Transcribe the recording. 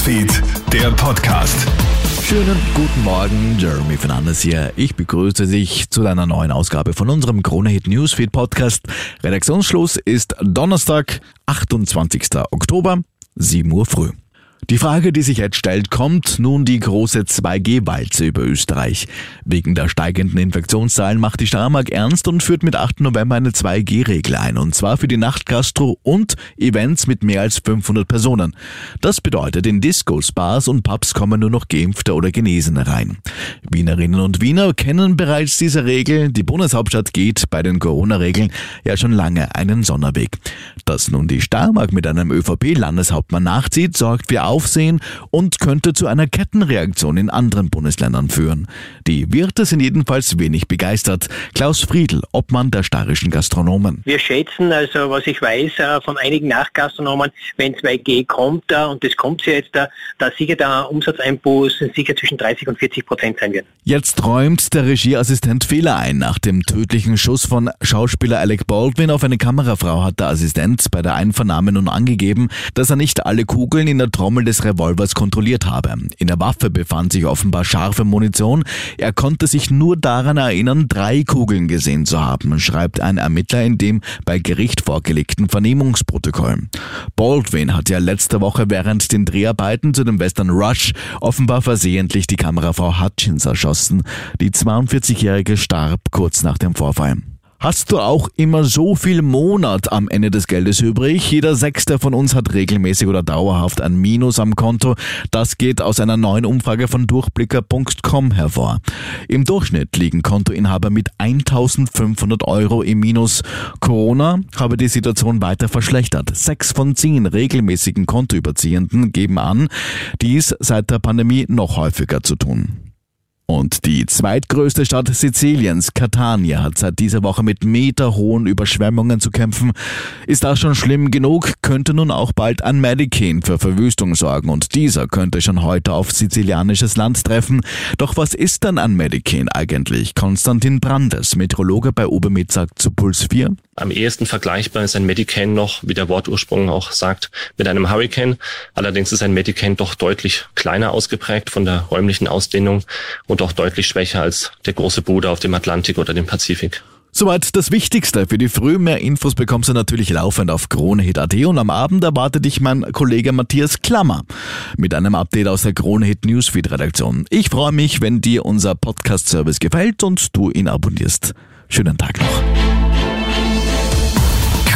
Newsfeed, der Podcast. Schönen guten Morgen, Jeremy Fernandes hier. Ich begrüße dich zu deiner neuen Ausgabe von unserem Krone-Hit Newsfeed Podcast. Redaktionsschluss ist Donnerstag, 28. Oktober, 7 Uhr früh. Die Frage, die sich jetzt stellt, kommt nun die große 2G-Walze über Österreich. Wegen der steigenden Infektionszahlen macht die Steiermark ernst und führt mit 8. November eine 2G-Regel ein, und zwar für die Nachtgastro und Events mit mehr als 500 Personen. Das bedeutet, in Discos, Bars und Pubs kommen nur noch Geimpfte oder Genesene rein. Wienerinnen und Wiener kennen bereits diese Regel. Die Bundeshauptstadt geht bei den Corona-Regeln ja schon lange einen Sonderweg. Dass nun die Steiermark mit einem ÖVP-Landeshauptmann nachzieht, sorgt für Aufsehen und könnte zu einer Kettenreaktion in anderen Bundesländern führen. Die Wirte sind jedenfalls wenig begeistert. Klaus Friedl, Obmann der steirischen Gastronomen. Wir schätzen, also was ich weiß äh, von einigen Nachgastronomen, wenn 2G kommt, äh, und das kommt ja jetzt, äh, da sicher der Umsatzeinbuß sicher zwischen 30 und 40 Prozent sein wird. Jetzt räumt der Regieassistent Fehler ein. Nach dem tödlichen Schuss von Schauspieler Alec Baldwin auf eine Kamerafrau hat der Assistent bei der Einvernahme nun angegeben, dass er nicht alle Kugeln in der Trommel des Revolvers kontrolliert habe. In der Waffe befand sich offenbar scharfe Munition. Er konnte sich nur daran erinnern, drei Kugeln gesehen zu haben, schreibt ein Ermittler in dem bei Gericht vorgelegten Vernehmungsprotokoll. Baldwin hat ja letzte Woche während den Dreharbeiten zu dem Western Rush offenbar versehentlich die Kamerafrau Hutchins erschossen. Die 42-Jährige starb kurz nach dem Vorfall. Hast du auch immer so viel Monat am Ende des Geldes übrig? Jeder Sechste von uns hat regelmäßig oder dauerhaft ein Minus am Konto. Das geht aus einer neuen Umfrage von Durchblicker.com hervor. Im Durchschnitt liegen Kontoinhaber mit 1500 Euro im Minus. Corona habe die Situation weiter verschlechtert. Sechs von zehn regelmäßigen Kontoüberziehenden geben an, dies seit der Pandemie noch häufiger zu tun. Und die zweitgrößte Stadt Siziliens, Catania, hat seit dieser Woche mit meterhohen Überschwemmungen zu kämpfen. Ist das schon schlimm genug, könnte nun auch bald ein Medicaid für Verwüstung sorgen und dieser könnte schon heute auf sizilianisches Land treffen. Doch was ist denn ein Medicaid eigentlich? Konstantin Brandes, Meteorologe bei Obermet, sagt zu Puls 4. Am ehesten vergleichbar ist ein Medicaid noch, wie der Wortursprung auch sagt, mit einem Hurricane. Allerdings ist ein Medicaid doch deutlich kleiner ausgeprägt von der räumlichen Ausdehnung und doch deutlich schwächer als der große Bruder auf dem Atlantik oder dem Pazifik. Soweit das Wichtigste für die Früh. Mehr Infos bekommst du natürlich laufend auf KroneHit.at und am Abend erwartet dich mein Kollege Matthias Klammer mit einem Update aus der KroneHit Newsfeed Redaktion. Ich freue mich, wenn dir unser Podcast-Service gefällt und du ihn abonnierst. Schönen Tag noch.